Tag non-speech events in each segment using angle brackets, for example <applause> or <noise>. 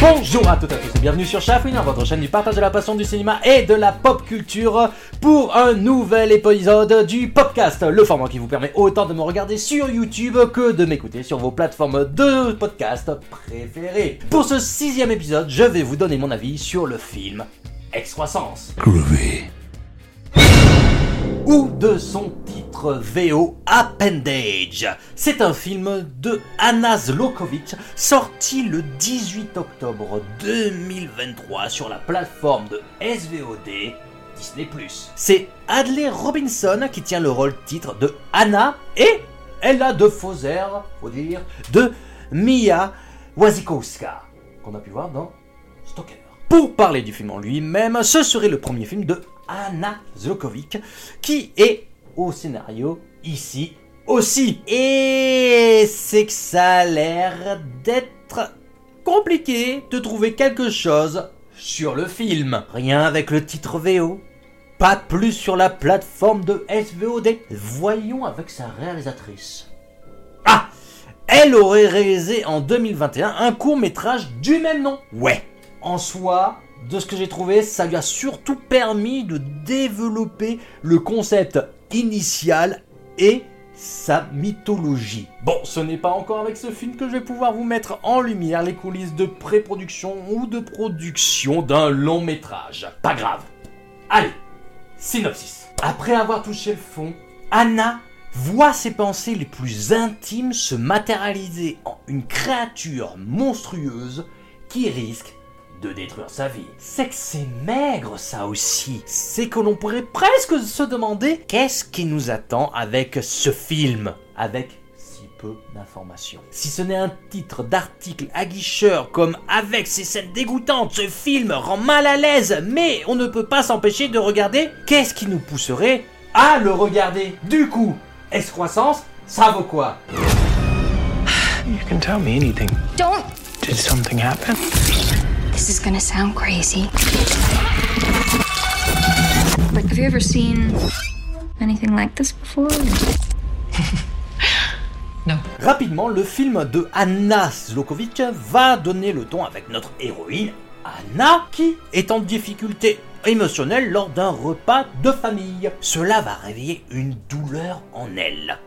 Bonjour à toutes et à tous et bienvenue sur Chafouine, votre chaîne du partage de la passion du cinéma et de la pop culture pour un nouvel épisode du podcast, le format qui vous permet autant de me regarder sur YouTube que de m'écouter sur vos plateformes de podcast préférées. Pour ce sixième épisode, je vais vous donner mon avis sur le film Excroissance. Ou de son VO Appendage. C'est un film de Anna Zlokovic sorti le 18 octobre 2023 sur la plateforme de SVOD Disney+. C'est Adley Robinson qui tient le rôle titre de Anna et elle a de airs, faut dire, de Mia Wasikowska qu'on a pu voir dans Stalker. Pour parler du film en lui-même, ce serait le premier film de Anna Zlokovic, qui est au scénario ici aussi. Et c'est que ça a l'air d'être compliqué de trouver quelque chose sur le film. Rien avec le titre VO. Pas plus sur la plateforme de SVOD. Voyons avec sa réalisatrice. Ah Elle aurait réalisé en 2021 un court métrage du même nom. Ouais. En soi, de ce que j'ai trouvé, ça lui a surtout permis de développer le concept initial et sa mythologie. Bon, ce n'est pas encore avec ce film que je vais pouvoir vous mettre en lumière les coulisses de pré-production ou de production d'un long métrage. Pas grave. Allez, synopsis. Après avoir touché le fond, Anna voit ses pensées les plus intimes se matérialiser en une créature monstrueuse qui risque de détruire sa vie. C'est que c'est maigre ça aussi. C'est que l'on pourrait presque se demander qu'est-ce qui nous attend avec ce film, avec si peu d'informations. Si ce n'est un titre d'article aguicheur comme avec ces scènes dégoûtantes, ce film rend mal à l'aise, mais on ne peut pas s'empêcher de regarder, qu'est-ce qui nous pousserait à le regarder? Du coup, excroissance, ça vaut quoi? You can tell me anything. Don't. Did something happen? This is gonna sound crazy. But have you ever seen anything like this before? <laughs> No. Rapidement, le film de Anna Zlokovic va donner le ton avec notre héroïne, Anna, qui est en difficulté émotionnelle lors d'un repas de famille. Cela va réveiller une douleur en elle.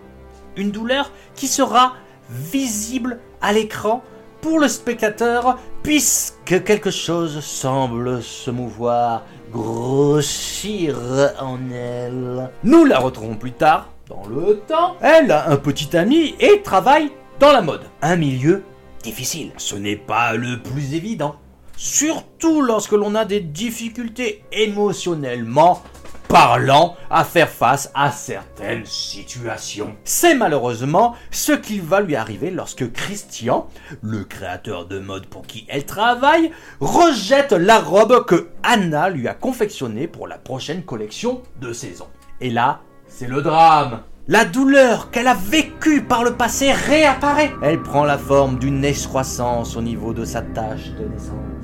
Une douleur qui sera visible à l'écran pour le spectateur puisque quelque chose semble se mouvoir, grossir en elle. Nous la retrouvons plus tard, dans le temps. Elle a un petit ami et travaille dans la mode. Un milieu difficile. Ce n'est pas le plus évident. Surtout lorsque l'on a des difficultés émotionnellement parlant à faire face à certaines situations. C'est malheureusement ce qui va lui arriver lorsque Christian, le créateur de mode pour qui elle travaille, rejette la robe que Anna lui a confectionnée pour la prochaine collection de saison. Et là, c'est le drame. La douleur qu'elle a vécue par le passé réapparaît. Elle prend la forme d'une excroissance au niveau de sa tache de naissance.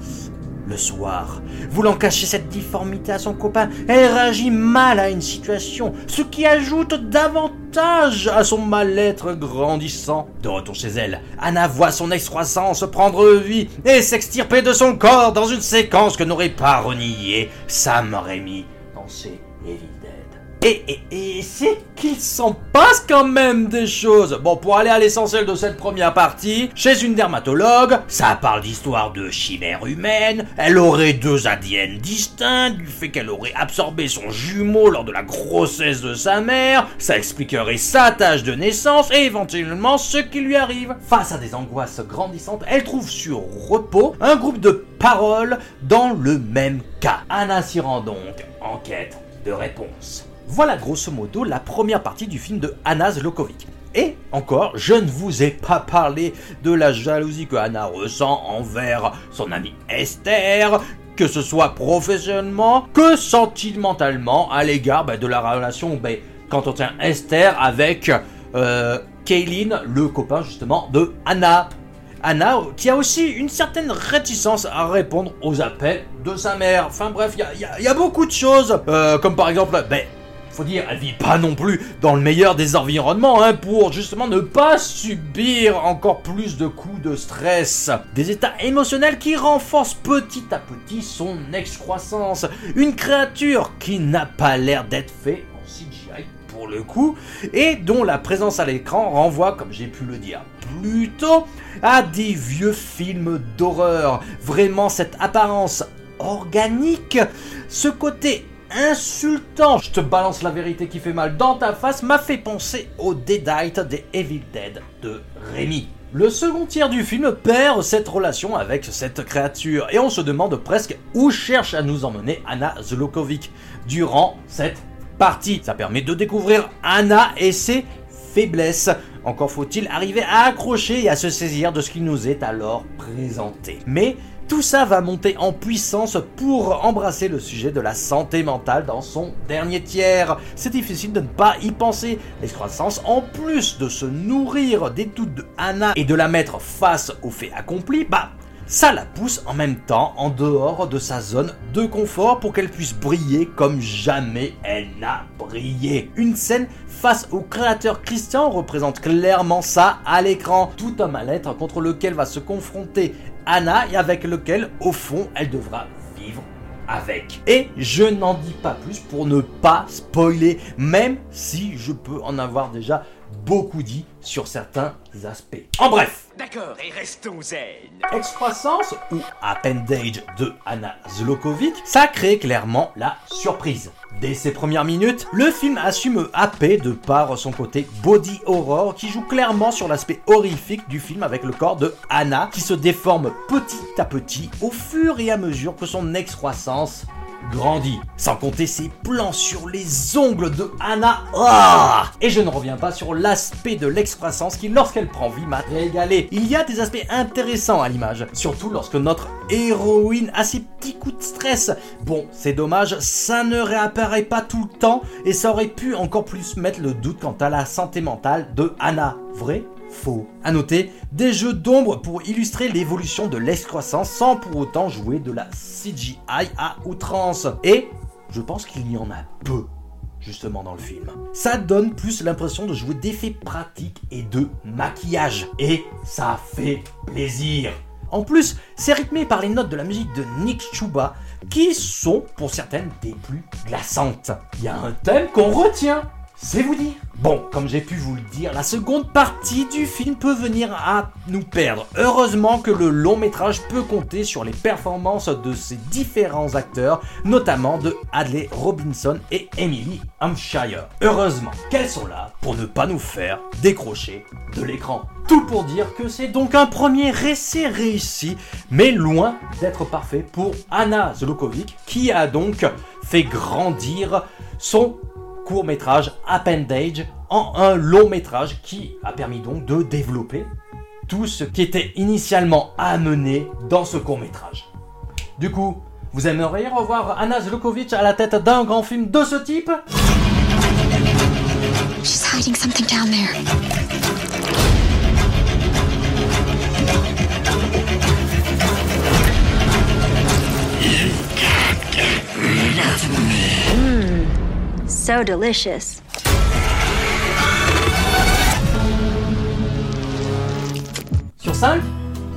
Le soir, voulant cacher cette difformité à son copain, elle réagit mal à une situation, ce qui ajoute davantage à son mal-être grandissant. De retour chez elle, Anna voit son excroissance prendre vie et s'extirper de son corps dans une séquence que n'aurait pas renié Sam Raimi ses Evil et c'est qu'il s'en passe quand même des choses. Bon, pour aller à l'essentiel de cette première partie, chez une dermatologue, ça parle d'histoire de chimère humaine, elle aurait deux ADN distincts, du fait qu'elle aurait absorbé son jumeau lors de la grossesse de sa mère, ça expliquerait sa tâche de naissance et éventuellement ce qui lui arrive. Face à des angoisses grandissantes, elle trouve sur repos un groupe de paroles dans le même cas. Anna s'y rend donc en quête de réponses. Voilà grosso modo la première partie du film de Anna Zlokovic. Et encore, je ne vous ai pas parlé de la jalousie que Anna ressent envers son amie Esther, que ce soit professionnellement que sentimentalement à l'égard bah, de la relation bah, quand on tient Esther avec euh, Kaylin, le copain justement de Anna. Anna qui a aussi une certaine réticence à répondre aux appels de sa mère. Enfin bref, il y a- beaucoup de choses, euh, comme par exemple, ben, faut dire, elle vit pas non plus dans le meilleur des environnements, hein, pour justement ne pas subir encore plus de coups de stress. Des états émotionnels qui renforcent petit à petit son excroissance. Une créature qui n'a pas l'air d'être fait en CGI pour le coup, et dont la présence à l'écran renvoie, comme j'ai pu le dire plus tôt, à des vieux films d'horreur. Vraiment cette apparence organique, ce côté insultant, je te balance la vérité qui fait mal dans ta face, m'a fait penser au Deadite des Evil Dead de Rémi. Le second tiers du film perd cette relation avec cette créature et on se demande presque où cherche à nous emmener Anna Zlokovic durant cette partie. Ça permet de découvrir Anna et ses faiblesses. Encore faut-il arriver à accrocher et à se saisir de ce qui nous est alors présenté. Mais tout ça va monter en puissance pour embrasser le sujet de la santé mentale dans son dernier tiers. C'est difficile de ne pas y penser. L'excroissance, en plus de se nourrir des doutes de Anna et de la mettre face aux faits accomplis, bah ça la pousse en même temps en dehors de sa zone de confort pour qu'elle puisse briller comme jamais elle n'a brillé. Une scène face au créateur Christian représente clairement ça à l'écran. Tout un mal-être contre lequel va se confronter Anna et avec lequel, au fond, elle devra vivre avec. Et je n'en dis pas plus pour ne pas spoiler, même si je peux en avoir déjà beaucoup dit sur certains aspects. En bref, D'accord, et restons zen. Excroissance ou Appendage de Anna Zlokovic, ça crée clairement la surprise. Dès ses premières minutes, le film assume happer de par son côté body horror qui joue clairement sur l'aspect horrifique du film avec le corps de Anna qui se déforme petit à petit au fur et à mesure que son excroissance grandit. Sans compter ses plans sur les ongles de Anna. Ah et je ne reviens pas sur l'aspect de l'excroissance qui, lorsqu'elle prend vie, m'a régalé. Il y a des aspects intéressants à l'image, surtout lorsque notre héroïne a ses petits coups de stress. Bon, c'est dommage, ça ne réapparaît pas tout le temps et ça aurait pu encore plus mettre le doute quant à la santé mentale de Anna. Vrai? Faux. À noter, des jeux d'ombre pour illustrer l'évolution de l'excroissance sans pour autant jouer de la CGI à outrance. Et je pense qu'il y en a peu justement dans le film. Ça donne plus l'impression de jouer d'effets pratiques et de maquillage. Et ça fait plaisir. En plus, c'est rythmé par les notes de la musique de Nick Chuba qui sont pour certaines des plus glaçantes. Il y a un thème qu'on retient c'est vous dire. Bon, comme j'ai pu vous le dire, la seconde partie du film peut venir à nous perdre. Heureusement que le long métrage peut compter sur les performances de ses différents acteurs, notamment de Adley Robinson et Emily Hampshire. Heureusement qu'elles sont là pour ne pas nous faire décrocher de l'écran. Tout pour dire que c'est donc un premier essai réussi, mais loin d'être parfait pour Anna Zlokovic, qui a donc fait grandir son court métrage Appendage en un long métrage qui a permis donc de développer tout ce qui était initialement amené dans ce court métrage. Du coup, vous aimeriez revoir Anna Zlukovic à la tête d'un grand film de ce type? She's hiding something down there. So delicious. Sur 5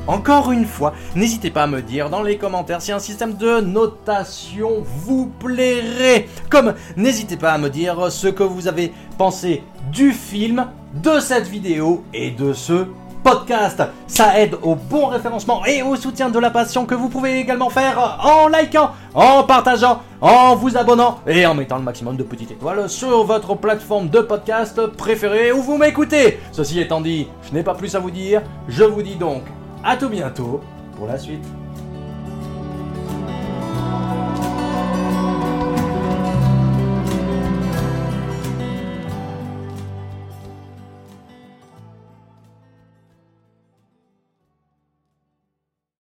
Encore une fois, n'hésitez pas à me dire dans les commentaires si un système de notation vous plairait. Comme n'hésitez pas à me dire ce que vous avez pensé du film, de cette vidéo et de ce podcast. Ça aide au bon référencement et au soutien de la passion que vous pouvez également faire en likant, en partageant, en vous abonnant et en mettant le maximum de petites étoiles sur votre plateforme de podcast préférée où vous m'écoutez. Ceci étant dit, je n'ai pas plus à vous dire. Je vous dis donc à tout bientôt pour la suite.